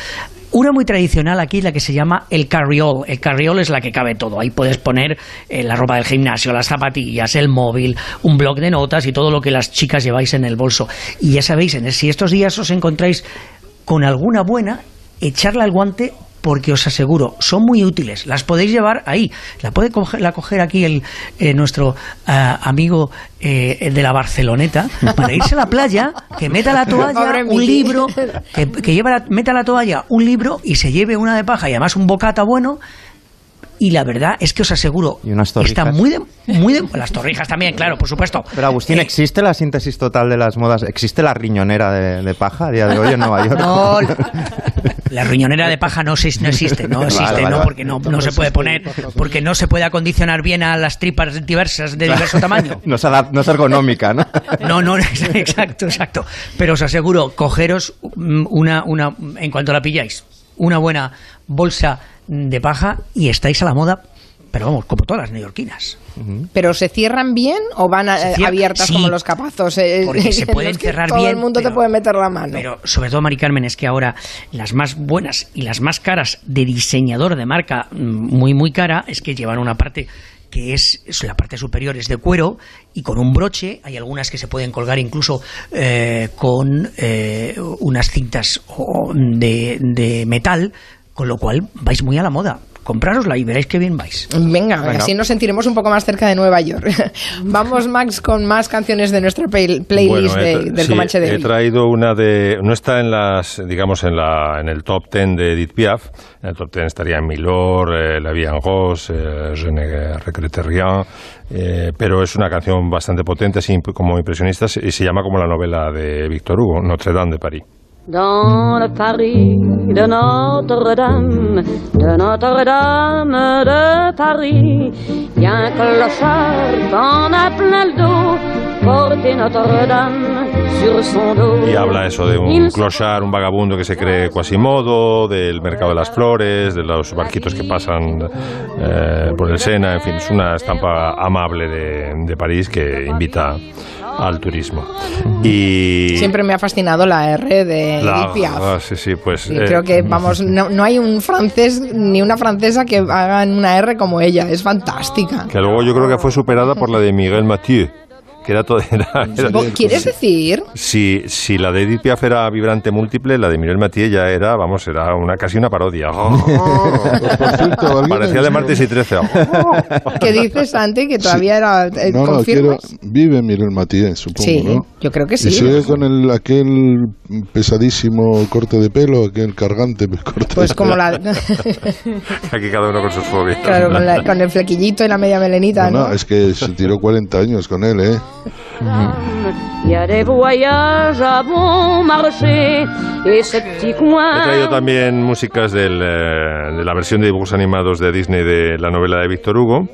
Una muy tradicional aquí, la que se llama el carriol. El carriol es la que cabe todo. Ahí puedes poner eh, la ropa del gimnasio, las zapatillas, el móvil, un bloc de notas y todo lo que las chicas lleváis en el bolso. Y ya sabéis, en si estos días os encontráis con alguna buena, echarle al guante porque os aseguro, son muy útiles. Las podéis llevar ahí. La puede coger, la coger aquí el, eh, nuestro ah, amigo eh, de la Barceloneta para irse a la playa, que meta la toalla, un libro, que, que lleva la- meta la toalla, un libro y se lleve una de paja y además un bocata bueno y la verdad es que os aseguro, Y unas está muy de, muy de... Las torrijas también, claro, por supuesto. Pero Agustín, Eh, ¿existe la síntesis total de las modas? ¿Existe la riñonera de, de paja a día de hoy en Nueva York? No, la riñonera de paja no, no existe, no existe, vale, no, vale. porque no, no se puede poner, porque no se puede acondicionar bien a las tripas diversas de diverso tamaño. No es, no es ergonómica, ¿no? No, no, exacto, exacto. Pero os aseguro, cogeros mm, una, una, en cuanto la pilláis, una buena bolsa de paja y estáis a la moda, pero vamos, como todas las neoyorquinas. ¿Pero se cierran bien o van a- abiertas sí, como los capazos? Eh, porque se pueden cerrar todo bien, el mundo te pero- puede meter la mano. Pero sobre todo, Mari Carmen, es que ahora las más buenas y las más caras de diseñador de marca mm, muy, muy cara es que llevan una parte que es, es la parte superior es de cuero y con un broche, hay algunas que se pueden colgar incluso eh, con eh, unas cintas o- de, de metal, con lo cual vais muy a la moda. Comprárosla y veréis qué bien vais. Venga, Venga. así nos sentiremos un poco más cerca de Nueva York. Vamos, Max, con más canciones de nuestra play- playlist Bueno, de- del sí, Comanche de He traído una de. No está en las, digamos, en, la, en el top 10 de Edith Piaf. En el top 10 estarían Milor, eh, La Vie en Rose, eh, Je ne eh, pero es una canción bastante potente, así como impresionista, y se llama como la novela de Víctor Hugo, Notre Dame de París. Dans le Paris de Notre-Dame, de Notre-Dame de Paris, y a un clochard qu'on a plein le dos, porter Notre-Dame sur son dos. Y habla eso de un clochard, un vagabundo que se cree Quasimodo, del mercado de las flores, de los barquitos que pasan eh, por el Sena, en fin, es una estampa amable de, de París que invita al turismo. Y Siempre me ha fascinado la R de la- Edith Piaf. ah, sí, sí, pues Sí, eh, creo que, vamos, no, no hay un francés ni una francesa que hagan una R como ella. Es fantástica. que luego yo creo que fue superada por la de Miguel Mathieu, que era todo era- era- ¿Quieres decir? Si, si la de Edith Piaf era vibrante múltiple, la de Miguel Mathieu ya era, vamos, era una casi una parodia. Parecía de martes y 13. ¿Qué dices, Santi? Que todavía era... eh, No, no, quiero, ¿confirmas? vive Miguel Matías, supongo, Sí, ¿no? yo creo que sí. Y sigue con el, aquel pesadísimo corte de pelo, aquel cargante corte Pues de como la... Aquí cada uno con sus fobias. Claro, con, la- con el flequillito y la media melenita, No, ¿no? no, es que se tiró 40 años con él, ¿eh? Il y a des voyages à bon marché, et ce petit He traído también músicas del, eh, de la versión de dibujos animados de Disney de la novela de Víctor Hugo.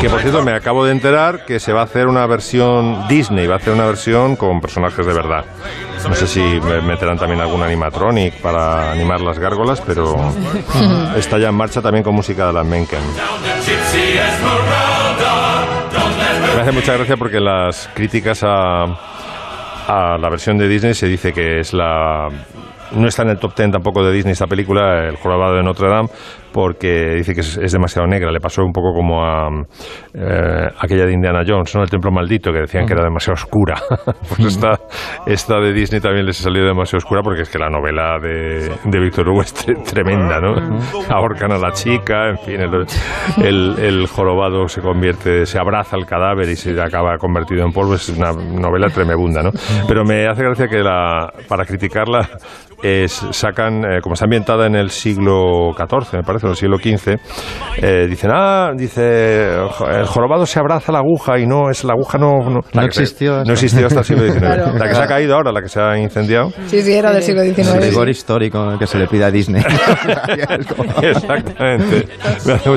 Que por cierto me acabo de enterar que se va a hacer una versión Disney, va a hacer una versión con personajes de verdad. No sé si me- meterán también algún animatronic para animar las gárgolas, pero está ya en marcha también con música de Alan Menken. Me hace mucha gracia porque las críticas a, a la versión de Disney se dice que es la no está en el top 10 tampoco de Disney esta película, El jorobado de Notre Dame, porque dice que es, es demasiado negra. Le pasó un poco como a eh, aquella de Indiana Jones, ¿no? El templo maldito, que decían que era demasiado oscura. pues esta, esta de Disney también les ha salido demasiado oscura porque es que la novela de, de Víctor Hugo es tre- tremenda, ¿no? Ahorcan a la chica, en fin, el, el, el jorobado se convierte, se abraza al cadáver y se acaba convertido en polvo. Es una novela tremebunda, ¿no? Pero me hace gracia que la, para criticarla es- sacan, eh, como está ambientada en el siglo XIV, me parece, o el siglo XV, eh, dicen, ah, dice, el jorobado se abraza a la aguja y no, es la aguja no... No, la No que se- existió no existió hasta el siglo XIX. Claro. La que se ha caído ahora, la que se ha incendiado. Sí, sí, era del siglo El XIX. rigor histórico que se le pide a Disney. Exactamente. Me hace.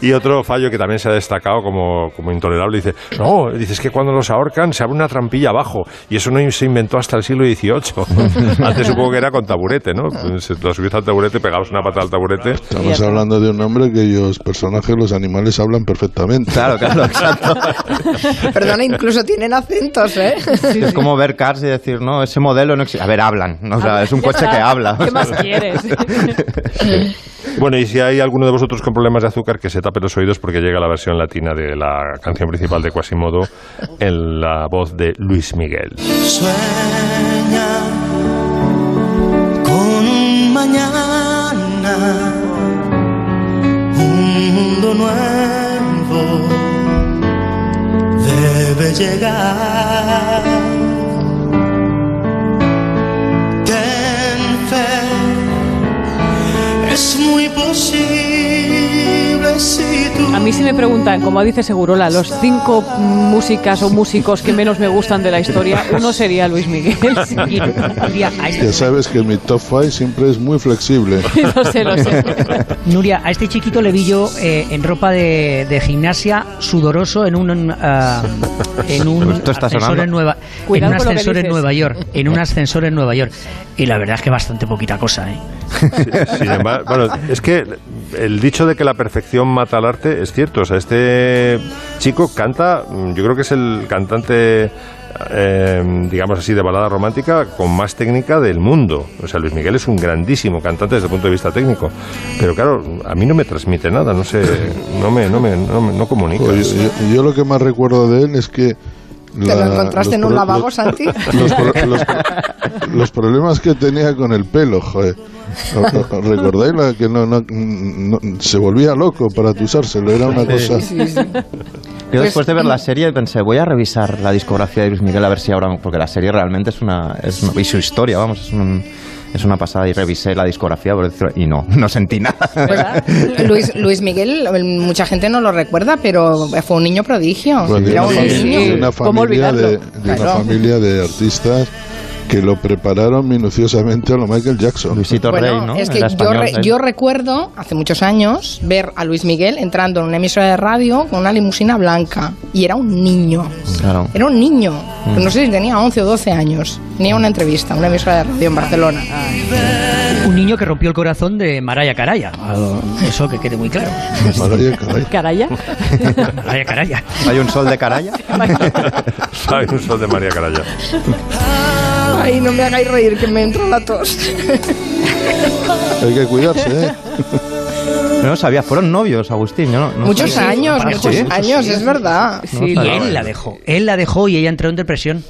Y otro fallo que también se ha destacado como, como intolerable, dice, no, dices que cuando los ahorcan se abre una trampilla abajo y eso no se inventó hasta el siglo XVIII. Antes supongo que era con taburete, ¿no? Se lo subías al taburete, pegabas una pata al taburete. Estamos hablando de un hombre que los personajes, los animales hablan perfectamente. Claro, claro, exacto. Perdona, incluso tienen acentos, ¿eh? Es como ver Cars y decir, no, ese modelo no existe. A ver, hablan. ¿no? O sea, es un coche que habla. ¿Qué más quieres? Bueno, y si hay alguno de vosotros con problemas de azúcar, que se tape los oídos porque llega la versión latina de la canción principal de Quasimodo en la voz de Luis Miguel. Sueña con un mañana, mundo nuevo debe llegar. Ten fe Es muy posible A mí si me preguntan, como dice Segurola, los cinco músicas o músicos que menos me gustan de la historia, uno sería Luis Miguel. Este, Ya sabes que mi top 5 siempre es muy flexible. lo sé, lo sé. Nuria, a este chiquito le vi yo eh, en ropa de, de gimnasia, sudoroso, en un, ah, en un ascensor en Nueva, en un ascensor en. Nueva York, en un ascensor en Nueva York. Y la verdad es que bastante poquita cosa, ¿eh? Sin embargo, bueno, es que el dicho de que la perfección mata al arte es cierto. O sea, este chico canta, mm, yo creo que es el cantante, eh, digamos así, de balada romántica con más técnica del mundo. O sea, Luis Miguel es un grandísimo cantante desde el punto de vista técnico. Pero claro, a mí no me transmite nada, no sé, no me, no me, no, me- no comunica. Oye, yo, yo lo que más recuerdo de él es que... ¿Te lo encontraste en un lavabo, Santi? Los, pro- los pro- los problemas que tenía con el pelo, joder. ¿O- o- ¿Recordáis la que no, no- no- se volvía loco para tusárselo? Era una cosa... Yo después de ver la serie pensé, voy a revisar la discografía de Luis Miguel a ver si ahora, porque la serie realmente es una, es una- y su historia, vamos, es, un- es una pasada y revisé la discografía por decirlo, y no, no sentí nada. Luis, Luis Miguel, mucha gente no lo recuerda, pero fue un niño prodigio. Pues de Era una un niño. de una familia de artistas que lo prepararon minuciosamente a lo Michael Jackson. Luisito Bueno, es que yo, re- yo recuerdo, hace muchos años, ver a Luis Miguel entrando en una emisora de radio con una limusina blanca. Y era un niño. Claro. Era un niño. Mm. No sé si tenía 11 o 12 años. Tenía una entrevista, una emisora de radio en Barcelona. Un niño que rompió el corazón de Maraya Caraya. Eso que quede muy claro. Maraya Caraya. Caraya. Maraya Caraya. ¿Hay un sol de Caraya? Hay un sol de María Caraya. Ay, no me hagáis reír que me entró la tos. Hay que cuidarse, ¿eh? No sabía, fueron novios, Agustín. yo no, no muchos sabía. años, Ah, muchos ¿sí? años, es verdad. y él la dejó. Él la dejó y ella entró en depresión.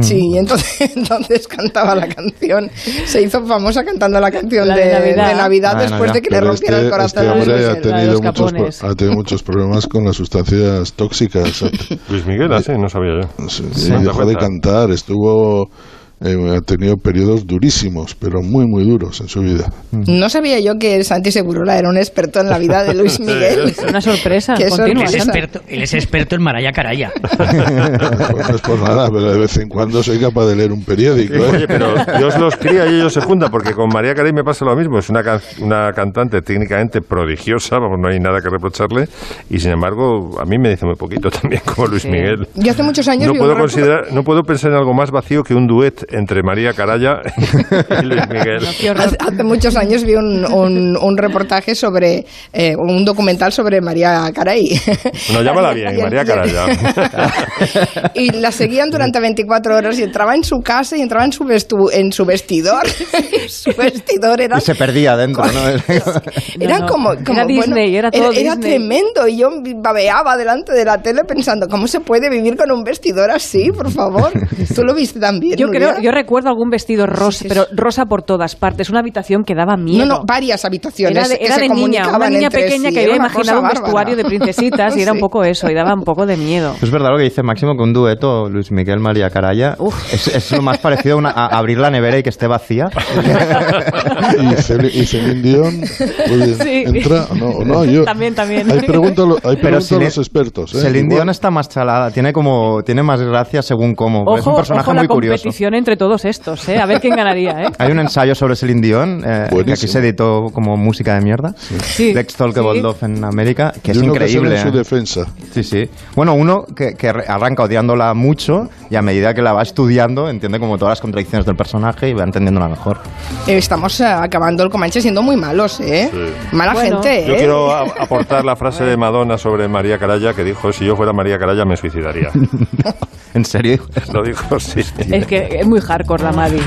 Sí, y entonces, entonces cantaba la canción. Se hizo famosa cantando la canción La de, de Navidad. de Navidad Ah, después Navidad. de que le Pero rompiera el corazón este hombre ha Miguel. tenido, muchos, ha tenido muchos problemas con las sustancias tóxicas. Luis Miguel, así, no sabía yo. Sí, Sí. y ¿Te dejó de cantar, estuvo... eh, ha tenido periodos durísimos, pero muy, muy duros en su vida. No sabía yo que Santi Segurola era un experto en la vida de Luis Miguel. Una sorpresa. Qué continua. Él es, sorpresa. experto, él es experto en Maraya Caraya. Pues no es por nada, pero de vez en cuando soy capaz de leer un periódico. ¿eh? Oye, pero Dios los cría y ellos se juntan, porque con María Carey me pasa lo mismo. Es una, can- una cantante técnicamente prodigiosa, vamos, no hay nada que reprocharle, y sin embargo, a mí me dice muy poquito también, como Luis Sí. Miguel. Yo hace muchos años No puedo, considerar, no puedo pensar en algo más vacío que un duet entre María Caraya y Luis Miguel. Hace, hace muchos años vi un, un- un reportaje sobre, eh, un documental sobre María Carey. No, llámala bien, María Caraya. y la seguían durante 24 horas y entraba en su casa y entraba en su, vestu- en su vestidor. su vestidor era Y se perdía dentro, ¿no? Era No, no. como, Era como, Disney, era todo Disney. tremendo y yo babeaba delante de la tele pensando, ¿cómo se puede vivir con un vestidor así, por favor? ¿Tú lo viste también? Yo Nuria? creo, yo recuerdo algún vestido rosa, pero rosa por todas partes. Una habitación que daba miedo. No, no, varias habitaciones Era de, que era se de niña, una niña pequeña sí, que había imaginado un bárbara. vestuario de princesitas y era un poco eso, y daba un poco de miedo. Es verdad lo que dice Máximo, que un dueto Luis Miguel María Caraya es, es lo más parecido a, una- a abrir la nevera y que esté vacía. Y, Cel- y Celine Dion. ¿entra? No, o no, yo... También, también. A Celine- los expertos. ¿eh? Celine Dion está más chalada, tiene como tiene más gracia según cómo. es un personaje ojo la muy curioso. competición entre todos estos, ¿eh? A ver quién ganaría, ¿eh? Hay un ensayo sobre Celine Dion, eh, que aquí se editó como música de mierda. Sí, Lex Tolke sí. Boldov en América, que es y que increíble. sale en su ¿eh? defensa. Sí, sí. Bueno, uno que, que arranca odiándola mucho y a medida que la va estudiando entiende como todas las contradicciones del personaje y va entendiéndola mejor. Eh, Estamos eh, acabando el Comanche siendo muy malos, ¿eh? Mala Bueno. gente, ¿eh? Yo quiero aportar la frase de Madonna sobre María Caraya, que dijo, si yo fuera María Caraya me suicidaría. ¿En serio? Lo dijo, sí. Es que es muy hardcore la Maddie.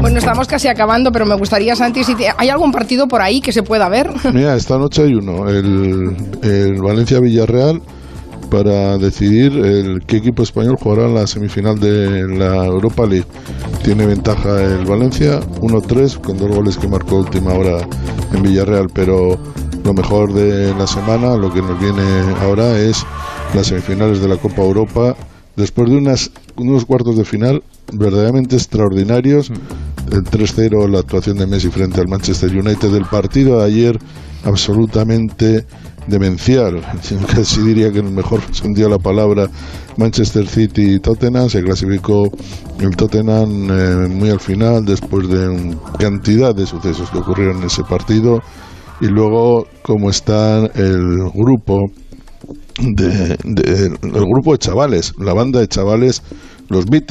Bueno, estamos casi acabando, pero me gustaría, Santi, si te- ¿hay algún partido por ahí que se pueda ver? Mira, esta noche hay uno, el, el Valencia-Villarreal, para decidir el, qué equipo español jugará en la semifinal de la Europa League. Tiene ventaja el Valencia, 1-3, con dos goles que marcó a última hora en Villarreal, pero lo mejor de la semana, lo que nos viene ahora es las semifinales de la Copa Europa, después de unas, unos cuartos de final verdaderamente extraordinarios el 3-0, la actuación de Messi frente al Manchester United. del partido de ayer, absolutamente demencial. Casi diría que en el mejor sentido de la palabra, Manchester City y Tottenham. Se clasificó el Tottenham eh, muy al final, después de una cantidad de sucesos que ocurrieron en ese partido. Y luego, como está el grupo de, de- el grupo de chavales, la banda de chavales, los Beatles.